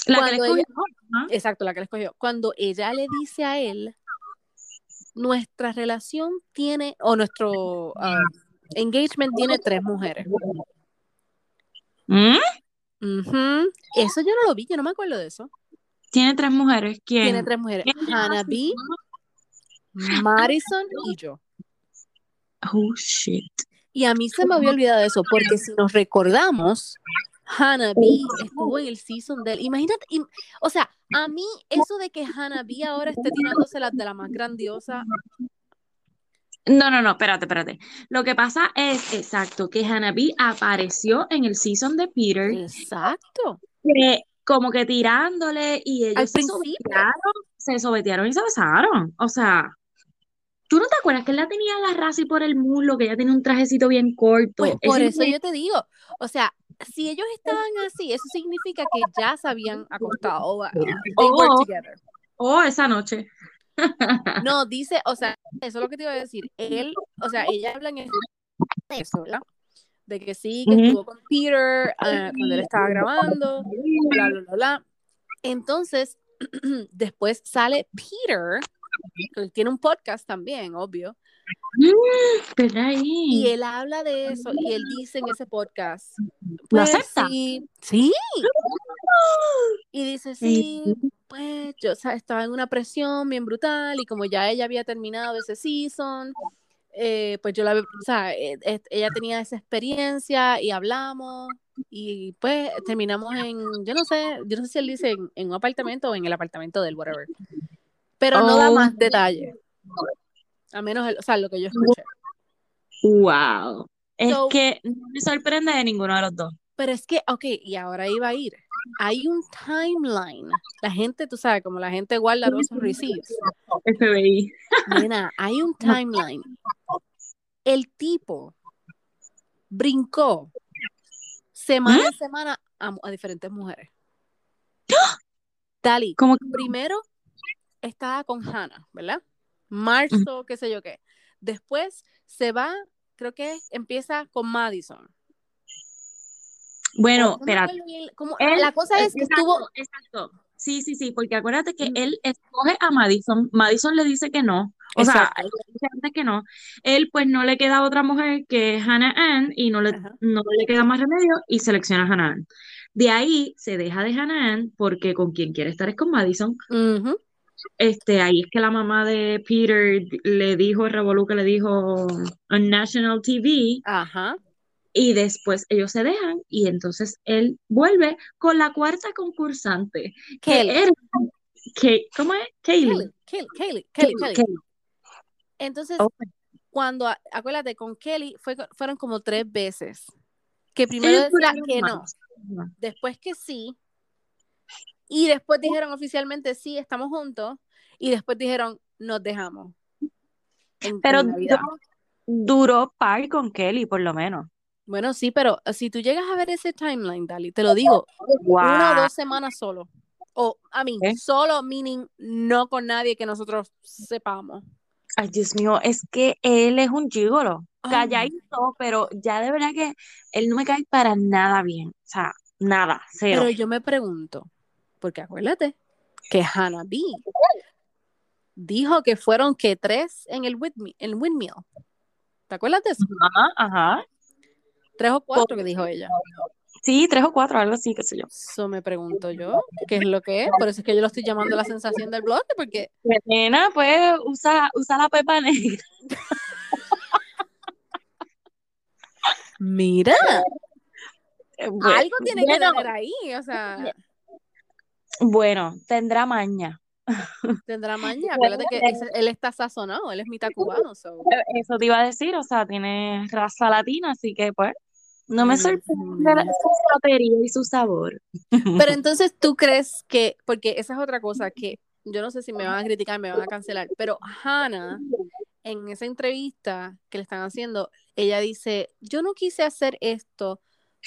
La que le escogió, ¿no? exacto, la que le escogió, cuando ella le dice a él, nuestra relación tiene, o nuestro ah, engagement tiene tres mujeres. ¿Mm? Eso yo no lo vi, yo no me acuerdo de eso. Tiene tres mujeres. ¿Quién? Tiene tres mujeres. Hannah B, Madison y yo. Oh, shit. Y a mí se me había olvidado eso, porque si nos recordamos, Hannah B estuvo en el season del. Imagínate, im- o sea, a mí eso de que Hannah B ahora esté tirándose las de la más grandiosa, No, no, no, espérate, espérate. Lo que pasa es, exacto, que Hanabi apareció en el season de Peter, exacto. que como que tirándole y ellos se sobetearon, se sobetearon y se besaron. O sea, ¿tú no te acuerdas que él la tenía agarrada así por el muslo, que ella tenía un trajecito bien corto? Pues por eso yo te digo, o sea, si ellos estaban así, eso significa que ya se habían acostado. o, uh, they Oh. together. Oh, esa noche. [LAUGHS] No, dice, o sea, eso es lo que te iba a decir. Él, o sea, ella habla en eso, ¿verdad? De que sí, que estuvo con Peter ah, cuando él estaba grabando, bla, bla, bla, bla. Entonces, [CLEARS THROAT] después sale Peter, que tiene un podcast también, obvio, ¿Verdad ahí? y él habla de eso, y él dice en ese podcast, ¿Lo pues acepta? sí, sí, y dice, sí, pues yo o sea, estaba en una presión bien brutal y como ya ella había terminado ese season, eh, pues yo la, o sea, eh, eh, ella tenía esa experiencia y hablamos y pues terminamos en, yo no sé, yo no sé si él dice en, en un apartamento o en el apartamento del whatever, pero no da Oh. más detalles, a menos, el- o sea, lo que yo escuché. Wow. Es So- que no me sorprende de ninguno de los dos. Pero es que, ok, y ahora iba a ir. Hay un timeline. La gente, tú sabes, como la gente guarda sus receipts. FBI. Hay un timeline. El tipo brincó semana a semana a, a diferentes mujeres. Dali, Como primero estaba con Hannah, ¿verdad? Marzo, qué sé yo qué. Después se va, creo que empieza con Madison. Bueno, Él- la cosa es que exacto, estuvo, Exacto. Sí, sí, sí, porque acuérdate que él escoge a Madison. Madison le dice que no. O sea, Exacto. le dice antes que no. Él, pues, no le queda otra mujer que Hannah Ann y no le, Ajá. no le queda más remedio y selecciona a Hannah Ann. De ahí se deja de Hannah Ann porque con quien quiere estar es con Madison. Este, ahí es que la mamá de Peter le dijo, el revolú que le dijo on National TV. Ajá. Y después ellos se dejan y entonces él vuelve con la cuarta concursante, que era, que, ¿cómo es? Kaylee. Kelly. Entonces, cuando, acuérdate, con Kelly fue, fueron como tres veces. Que primero duraron que no, después que sí, y después dijeron oficialmente sí, estamos juntos, y después dijeron nos dejamos. En, Pero en duró par con Kelly, por lo menos. Bueno, sí, pero si tú llegas a ver ese timeline, Dali, te lo digo, una o dos semanas solo. O, a mí, ¿Eh? solo meaning no con nadie que nosotros sepamos. Ay, Dios mío, es que él es un gigolo. Oh, Calladito, pero ya de verdad que él no me cae para nada bien. O sea, nada, cero. Pero yo me pregunto, porque acuérdate que Hannah B dijo que fueron que tres en el windmill. El windmill. ¿Te acuerdas de eso? Ajá, ajá. Tres o cuatro que dijo ella. Sí, tres o cuatro, algo así, qué sé yo. Eso me pregunto yo, ¿qué es lo que es? Por eso es que yo lo estoy llamando la sensación del bloque, porque Pues, Nena, pues usa, usa la pepa negra. mira, Bueno, algo tiene que bueno, tener ahí, o sea, Bueno, tendrá maña. tendrá maña. Acuérdate que ese- él está sazonado, él es mitad cubano. so. Eso te iba a decir, o sea, tiene raza latina, así que pues no me sorprende su satería y su sabor. Pero [LAUGHS] entonces tú crees que, porque esa es otra cosa que yo no sé si me van a criticar, me van a cancelar, pero Hannah, en esa entrevista que le están haciendo, ella dice, yo no quise hacer esto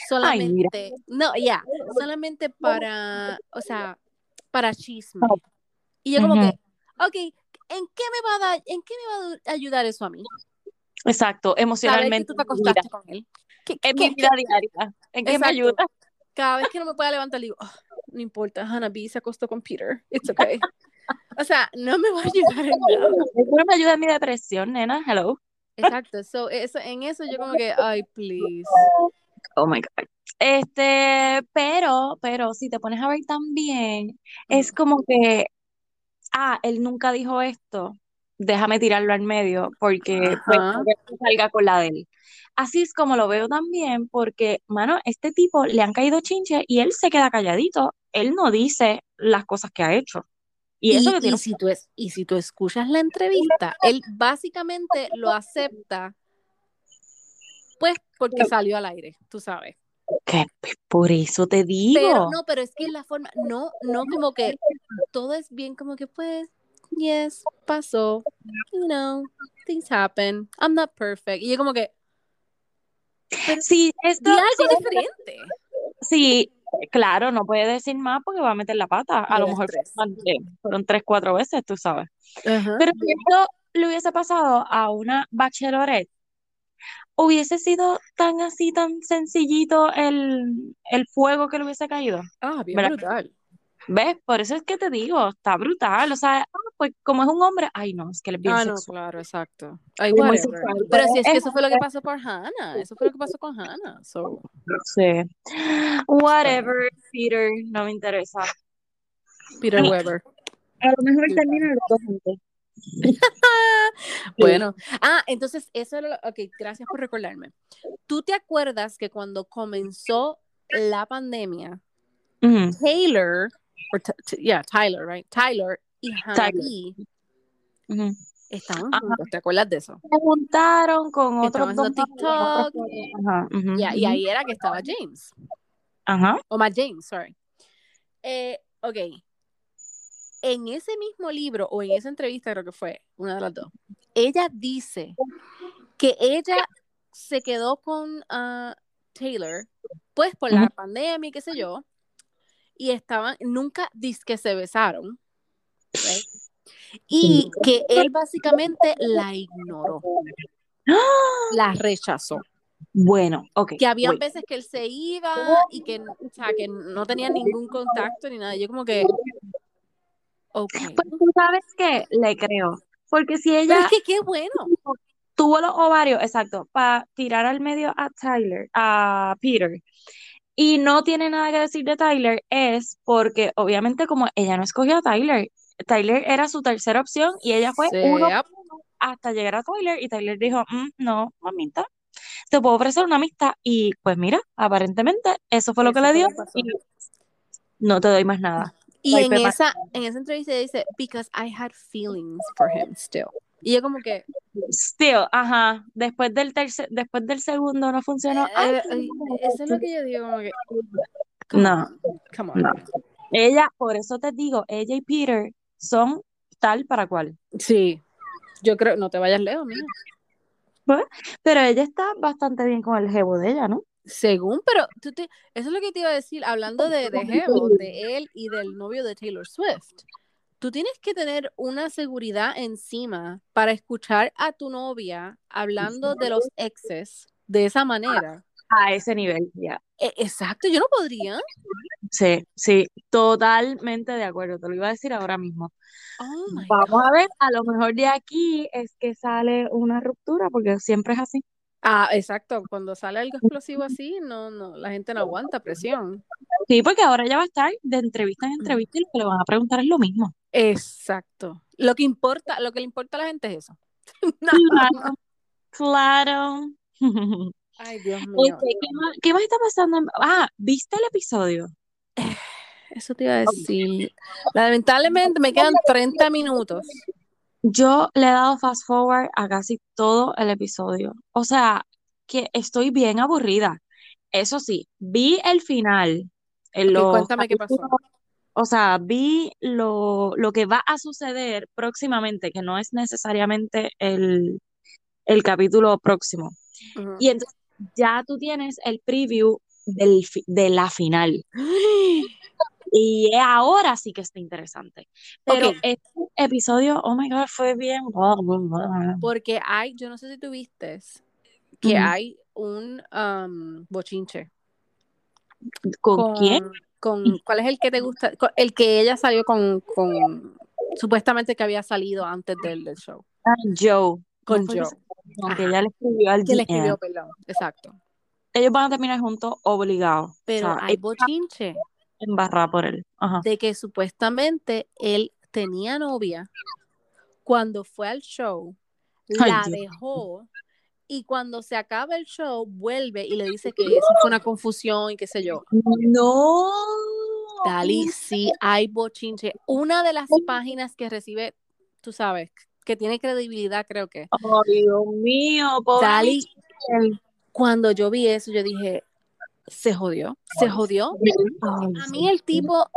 solamente, no, ya, solamente para, o sea, para chisme. Y yo como que, ok, ¿en qué me va a dar, en qué me va a ayudar eso a mí? Exacto, emocionalmente. tú te acostaste con él. en mi vida diaria. ¿En qué me ayuda? Cada vez que no me pueda levantar, digo, oh, no importa, Hannah B se acostó con Peter. It's okay. o sea, no me va a ayudar en [LAUGHS] nada. no me ayuda en mi depresión, nena. Hello. Exacto. So, eso, en eso yo como que, ay, please. Oh my God. Este, pero, pero si te pones a ver también, es como que, ah, él nunca dijo esto, déjame tirarlo al medio porque pues, salga con la de él. Así es como lo veo también, porque, mano, este tipo le han caído chinches y él se queda calladito, él no dice las cosas que ha hecho. Y, eso que si tú es, y si tú escuchas la entrevista, él básicamente lo acepta, pues porque salió al aire, tú sabes. Que por eso te digo. Pero no, pero es que la forma, no, no como que todo es bien como que pues, yes, pasó, you know, things happen, I'm not perfect. Y yo como que, sí, esto algo diferente. Sí, claro, no puede decir más porque va a meter la pata. A lo mejor fueron tres, cuatro veces, tú sabes. Pero si esto le hubiese pasado a una bachelorette, hubiese sido tan así, tan sencillito el, el fuego que le hubiese caído. Ah, bien brutal. ¿Ves? Por eso es que te digo, está brutal. O sea, pues como es un hombre, ay no, es que le es bien Ah, no, claro, exacto. Ay, Pero si es que eso fue lo que pasó por Hannah, eso fue lo que pasó con Hannah. So. Sí. Whatever, Peter, no me interesa. Peter Weber. A lo mejor termina los dos juntos. [LAUGHS] bueno, ah, entonces eso era lo, ok, gracias por recordarme. ¿Tú te acuerdas que cuando comenzó la pandemia, Taylor yeah, Tyler, right? Tyler y Hannah estaban juntos, ¿te acuerdas de eso? Se juntaron con otros dos TikTok. y ahí era que estaba James. Ajá. O más James, sorry. Eh, ok. En ese mismo libro, o en esa entrevista, creo que fue una de las dos, ella dice que ella se quedó con uh, Taylor, pues por la pandemia y qué sé yo, y estaban, nunca que se besaron. Y que él básicamente la ignoró. La rechazó. Bueno, ok. Que había veces que él se iba y que, o sea, que no tenía ningún contacto ni nada. Yo como que. Pues tú sabes que le creo. Porque si ella... es que qué bueno. Tuvo los ovarios, exacto, para tirar al medio a Tyler, a Peter y no tiene nada que decir de Tyler, es porque obviamente como ella no escogió a Tyler, Tyler era su tercera opción y ella fue uno hasta llegar a Tyler y Tyler dijo, mm, no, mamita, te puedo ofrecer una amistad y pues mira, aparentemente eso fue lo que le dio y no te doy más nada. Y en esa, en esa entrevista dice, because I had feelings for him still. Y yo como que... Still, ajá. Después del tercer, después del segundo no funcionó. Eh, eh, eso es lo que yo digo, como que... no. come on. Ella, por eso te digo, ella y Peter son tal para cual. Sí. Yo creo, no te vayas lejos, mira. Pues, pero ella está bastante bien con el jevo de ella, ¿no? Según, pero tú te, eso es lo que te iba a decir, hablando de, de jevo, de él y del novio de Taylor Swift tú tienes que tener una seguridad encima para escuchar a tu novia hablando de los exes de esa manera. A ese nivel, ya. E, exacto, yo no podría. Sí, sí, totalmente de acuerdo, te lo iba a decir ahora mismo. Oh Vamos a ver, a lo mejor de aquí es que sale una ruptura, porque siempre es así. Ah, exacto, cuando sale algo explosivo así, no, no, la gente no aguanta presión. Sí, porque ahora ya va a estar de entrevista en entrevista y lo que le van a preguntar es lo mismo. Exacto. Lo que importa, lo que le importa a la gente es eso. [LAUGHS] Claro. claro. [LAUGHS] Ay, Dios mío. ¿qué, más, está pasando? Ah, ¿viste el episodio? [LAUGHS] Eso te iba a decir. Lamentablemente me quedan 30 minutos. Yo le he dado fast forward a casi todo el episodio. O sea, que estoy bien aburrida. Eso sí, vi el final. En cuéntame qué pasó. O sea, vi lo, lo, que va a suceder próximamente, que no es necesariamente el, el capítulo próximo. Y entonces ya tú tienes el preview del, fi- de la final. [GASPS] Y ahora sí que está interesante. Pero este episodio, oh my God, fue bien. Porque hay, yo no sé si tú viste que hay un um, bochinche. ¿Con quién? Con, ¿Cuál es el que te gusta? Con- El que ella salió con, con supuestamente que había salido antes del, del show. Ah, Joe. Con ¿Cómo fue que Joe. Se llama? Que Ajá. ella le escribió al Que le escribió, perdón. Exacto. Ellos van a terminar juntos obligados. Pero o sea, hay bochinche embarrada por él. Ajá. de que supuestamente él tenía novia cuando fue al show, Ay, la Dios. dejó y cuando se acaba el show vuelve y le dice que eso fue una confusión y qué sé yo. No. Dali, sí hay bochinche. Una de las páginas que recibe, tú sabes, que tiene credibilidad, creo que. Ay, Dios mío, pobre cuando yo vi eso, yo dije, se jodió, se jodió. A mí el tipo,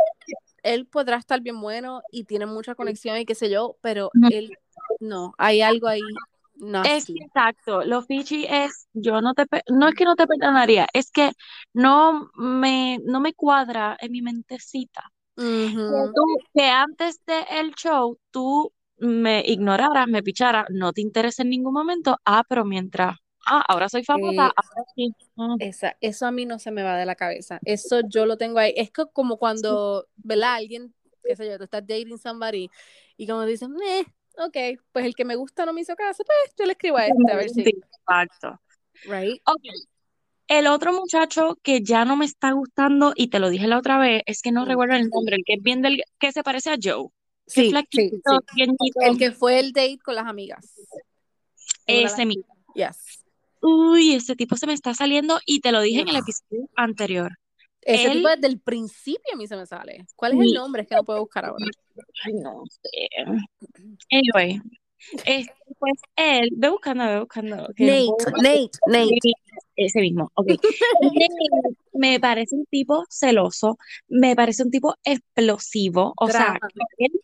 él podrá estar bien bueno y tiene mucha conexión y qué sé yo, pero él, no, hay algo ahí Es nasty. que exacto, lo Fiji es, yo no te, no es que no te perdonaría, es que no me, no me cuadra en mi mentecita. Que Ujú. tú, que antes del show tú me ignoraras, me picharas, no te interesa en ningún momento, ah, pero mientras, ah, ahora soy famosa, Eh, ahora sí. ah, esa, eso a mí no se me va de la cabeza. Eso yo lo tengo ahí. Es que como cuando, ¿verdad? Alguien, qué sé yo, tú estás dating somebody y como dicen, eh, ok, pues el que me gusta no me hizo caso, pues yo le escribo a este a ver si, Exacto. right? Ok. El otro muchacho que ya no me está gustando, y te lo dije la otra vez, es que no recuerdo el nombre, el que es bien del, que se parece a Joe, Sí, sí, flaquito, sí. El que fue el date con las amigas. Ese mismo. Yes. Uy, ese tipo se me está saliendo, y te lo dije en el Ugh. episodio anterior. Ese tipo desde el principio a mí se me sale. ¿Cuál es el nombre? Es que no puedo buscar ahora. [LAUGHS] ay, no sé. Anyway, pues él, ve buscando, ve buscando, Nate. Nate, Nate. Ese mismo, ok. [LAUGHS] Nate Me parece un tipo celoso, me parece un tipo explosivo, o sea, Drama. él-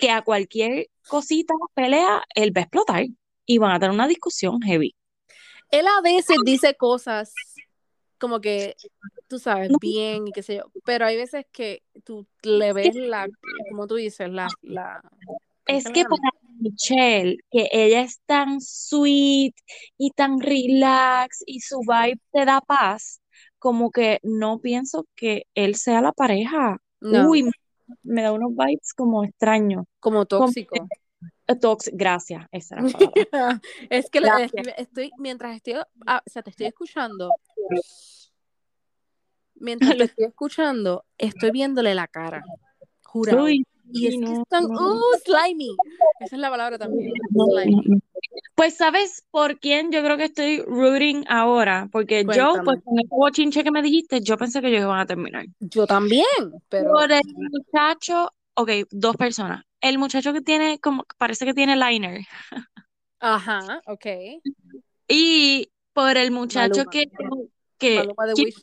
que a cualquier cosita, pelea, él va a explotar y van a tener una discusión heavy. Él a veces dice cosas como que, tú sabes, No, bien y qué sé yo, pero hay veces que tú le ves la, como tú dices, la, la, ¿cómo es que para Michelle, que ella es tan sweet y tan relax y su vibe te da paz, como que no pienso que él sea la pareja. No, Uy, me, da unos vibes como extraños. como Como tóxico. tox, gracias, esa era la palabra. [LAUGHS] Es que estoy, mientras estoy, ah, o sea, te estoy escuchando, mientras te estoy escuchando, estoy viéndole la cara, jurado. Uy, Y es sí, que no, están, no, uh, slimy. Esa es la palabra también, no, no, slimy. no. Pues, ¿sabes por quién yo creo que estoy rooting ahora? Porque yo, pues con ese bochinche que me dijiste, yo pensé que ellos iban a terminar. Yo también, pero Por el muchacho, ok, dos personas. El muchacho que tiene, como, parece que tiene liner. [LAUGHS] ajá, ok. Y por el muchacho Maluma. que, que, Maluma de que- Wish.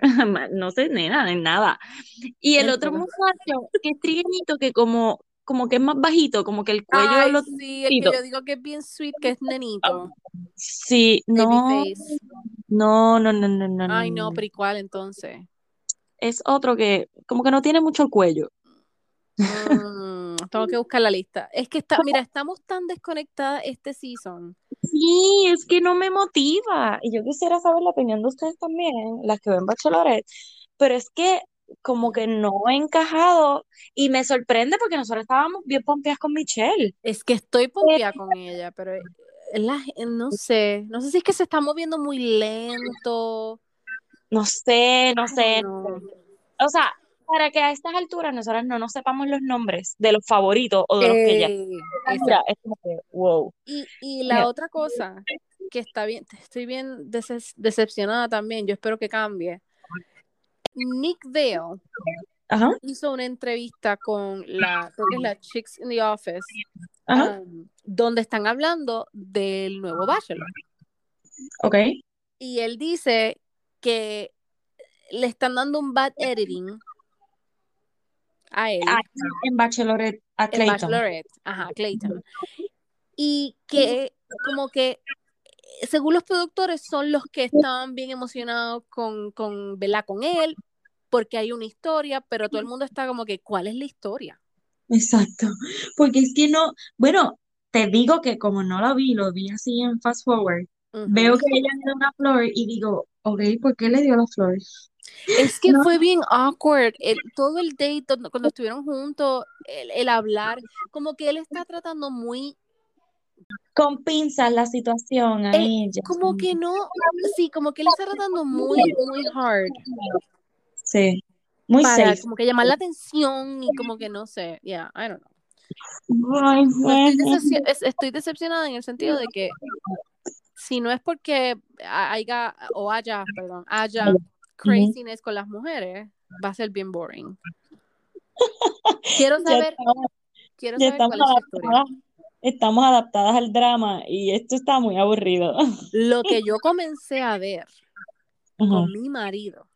[LAUGHS] no sé, nena, de nada. Y el otro muchacho que es trigueñito, que como, como que es más bajito, como que el cuello Ay, lo sí, el que yo digo que es bien sweet, que es nenito. Sí, no, no, no, no, no, no, Ay, no, pero ¿y cuál entonces? Es otro que como que no tiene mucho cuello. Mm, tengo que buscar la lista. Es que está, mira, estamos tan desconectadas este season. Sí, es que no me motiva. Y yo quisiera saber la opinión de ustedes también, las que ven Bachelorette, pero es que como que no he encajado y me sorprende porque nosotros estábamos bien pompeadas con Michelle. Es que estoy pompeada con ella, pero es la- no sé, no sé si es que se está moviendo muy lento. No sé, no sé. no. O sea, para que a estas alturas nosotras no nos sepamos los nombres de los favoritos o de los que ya. Eh, Mira, es como que, wow. Y, y la Mira. otra cosa que está bien, estoy bien decepcionada también, yo espero que cambie. Nick Ajá, hizo una entrevista con la, creo que es la Chicks in the Office, um, donde están hablando del nuevo Bachelor. ok. Y él dice que le están dando un bad editing a él Ah, en Bachelorette, a en Clayton. Bachelorette, ajá, Clayton. Y que como que según los productores, son los que estaban bien emocionados con, con, ¿verdad? con él, porque hay una historia, pero todo el mundo está como que, ¿cuál es la historia? Exacto, porque es que no, bueno, te digo que como no la vi, lo vi así en Fast Forward, veo que ella le da una flor y digo, ok, ¿por qué le dio la flor? Es que fue bien awkward, el, todo el date, cuando estuvieron juntos, el, el hablar, como que él está tratando muy con pinzas la situación a Eh, ella. como que no, sí, como que él está tratando muy, muy hard Sí, muy para safe. como que llamar la atención y como que no sé, yeah, I don't know. Ay, No, estoy, bueno. decepcio- es- estoy decepcionada en el sentido de que si no es porque haya, o haya, perdón, haya craziness con las mujeres, va a ser bien boring. [LAUGHS] Quiero saber, estamos, quiero saber cuál es su historia. adaptadas, estamos adaptadas al drama y esto está muy aburrido. Lo que [LAUGHS] yo comencé a ver con mi marido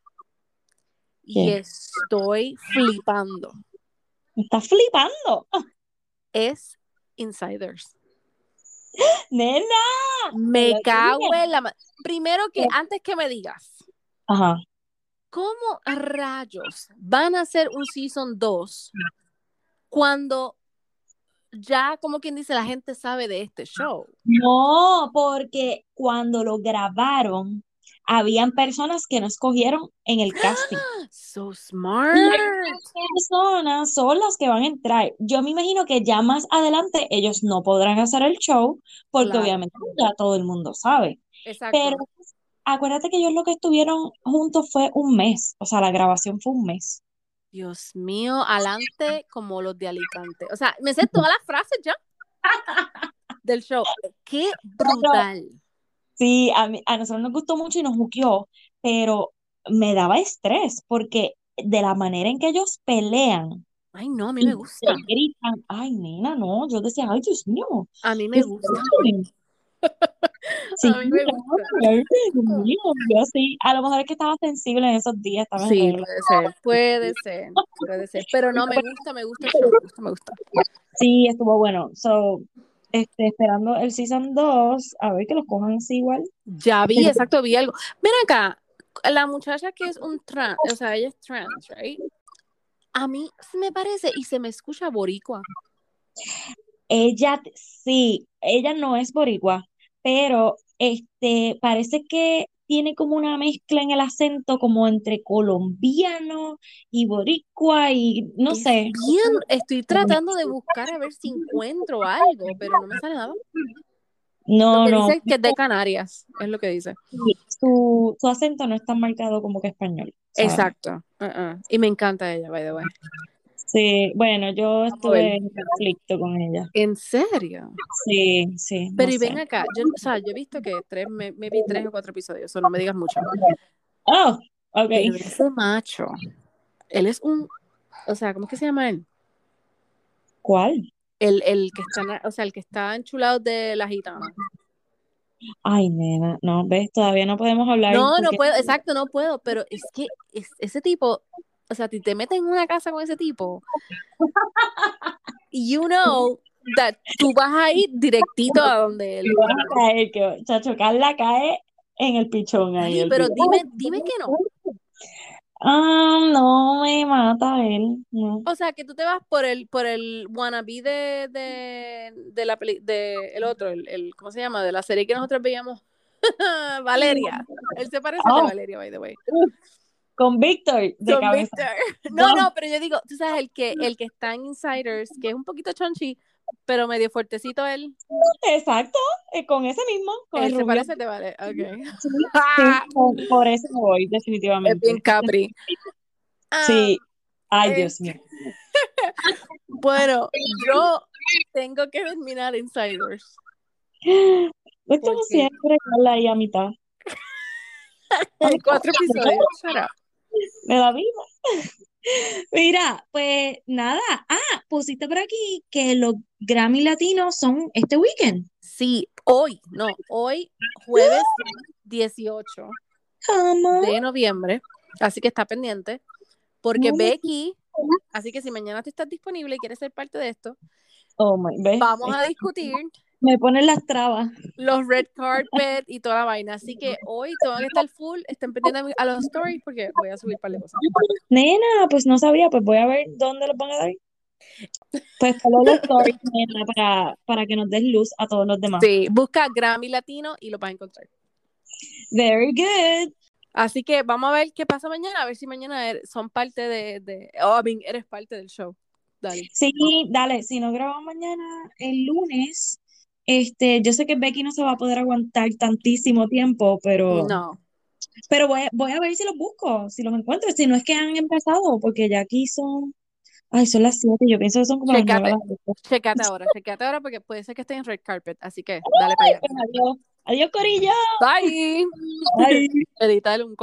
y ¿Qué? estoy flipando estás flipando, es Insiders. [GASPS] nena. Me cago en la Primero que antes que me digas, Ajá. ¿Cómo rayos van a hacer un season 2 cuando ya, como quien dice, la gente sabe de este show? No, porque cuando lo grabaron, habían personas que no escogieron en el casting. [GASPS] So smart. personas son las que van a entrar. Yo me imagino que ya más adelante ellos no podrán hacer el show porque Claro. obviamente ya todo el mundo sabe. Exacto. Pero acuérdate que ellos lo que estuvieron juntos fue un mes, o sea, la grabación fue un mes. Dios mío, adelante como los de Alicante. O sea, me sé todas las frases ya [LAUGHS] del show. Qué brutal. Sí, a mí- a nosotros nos gustó mucho y nos juqueó, pero me daba estrés porque de la manera en que ellos pelean Ay, no, a mí me gusta. gritan, ay, nena, no, yo decía, ay, Dios mío, A mí me gusta. fuerte". Sí, A mí me claro, gusta. claro, Dios mío, yo sí, a lo mejor es que estaba sensible en esos días, estaba Sí, puede ser, puede ser, puede ser. Pero no, me gusta, me gusta me gusta, me gusta. Sí, estuvo bueno. So, este, esperando el season 2, a ver que los cojan así igual. Ya vi, exacto, vi algo. Ven acá, la muchacha que es un trans, o sea, ella es trans, right? A mí se me parece y se me escucha boricua. Ella, sí, ella no es boricua, pero este, parece que tiene como una mezcla en el acento como entre colombiano y boricua y no Es sé. bien, estoy tratando de buscar a ver si encuentro algo, pero no me sale nada. Lo No, que no, dice que es de Canarias, es lo que dice. su, su acento no es tan marcado como que español. Exacto. uh-uh. Y me encanta ella, by the way. Sí, bueno, yo estuve en conflicto con ella. ¿En serio? Sí, sí, no Pero y sé. ven acá, yo, o sea, yo he visto que tres, me, me vi tres o cuatro episodios, eso no me digas mucho. Oh, ok. Pero ese macho, él es un, o sea, ¿cómo es que se llama él? ¿Cuál? El, el que está, o sea, el que está enchulado de la gitana. Ay, nena, no, ves, todavía no podemos hablar No, no porque puedo, exacto, no puedo, pero es que es- ese tipo, o sea, si te metes en una casa con ese tipo, [LAUGHS] you know that tú vas a ir directito a donde él. vas a caer, que chacho, Carla cae en el pichón ahí. Pero dime, dime que no. Ah, no me mata él, no. O sea, que tú te vas por el, por el wannabe de, de, de la peli, de el otro, el, el, ¿cómo se llama? De la serie que nosotros veíamos. [LAUGHS] Valeria. Él se parece a Oh. Valeria, by the way. Con Víctor de Con cabeza. Victor. [LAUGHS] No, no, pero yo digo, tú sabes, el que, el que está en Insiders, que es un poquito chonchi, pero medio fuertecito él. Exacto, eh, con ese mismo, con Él el se parece, te vale. Ok. Sí, [LAUGHS] por, por eso voy, Es definitivamente. bien Capri. Ah, Sí. Ay, eh, Dios mío. [LAUGHS] Bueno, yo tengo que terminar Insiders. Como porque- siempre, ahí a mitad Hay cuatro episodios. De la vida. Mira, pues nada. Ah, pusiste por aquí que los Grammy Latinos son este weekend. Sí, hoy, no, hoy, jueves 18 ¿Cómo? de noviembre. Así que está pendiente. Porque No. Becky, así que si mañana tú estás disponible y quieres ser parte de esto, Oh vamos a discutir me ponen las trabas. los red carpet y toda la vaina. Así que hoy tengo que estar full, estén pendientes a los stories porque voy a subir un par de cosas. Nena, pues no sabía, pues voy a ver dónde los van a dar. Pues follow los stories, [LAUGHS] nena, para, para que nos des luz a todos los demás. Sí, busca Grammy Latino y lo vas a encontrar. Very good. Así que vamos a ver qué pasa mañana, a ver si mañana er- son parte de, de oh, I mean, eres parte del show. Dale. Sí, dale, si no grabamos mañana, el lunes, este, yo sé que Becky no se va a poder aguantar tantísimo tiempo, pero, No. pero voy, a- voy a ver si los busco, si los encuentro, si no es que han empezado, porque ya aquí son, ay, son las siete, yo pienso que son como las. Checate. de la noche. Checate ahora, checate ahora porque puede ser que esté en red carpet. Así que dale para allá. Pues adiós, adiós, Corillo. Bye. Bye. Editar un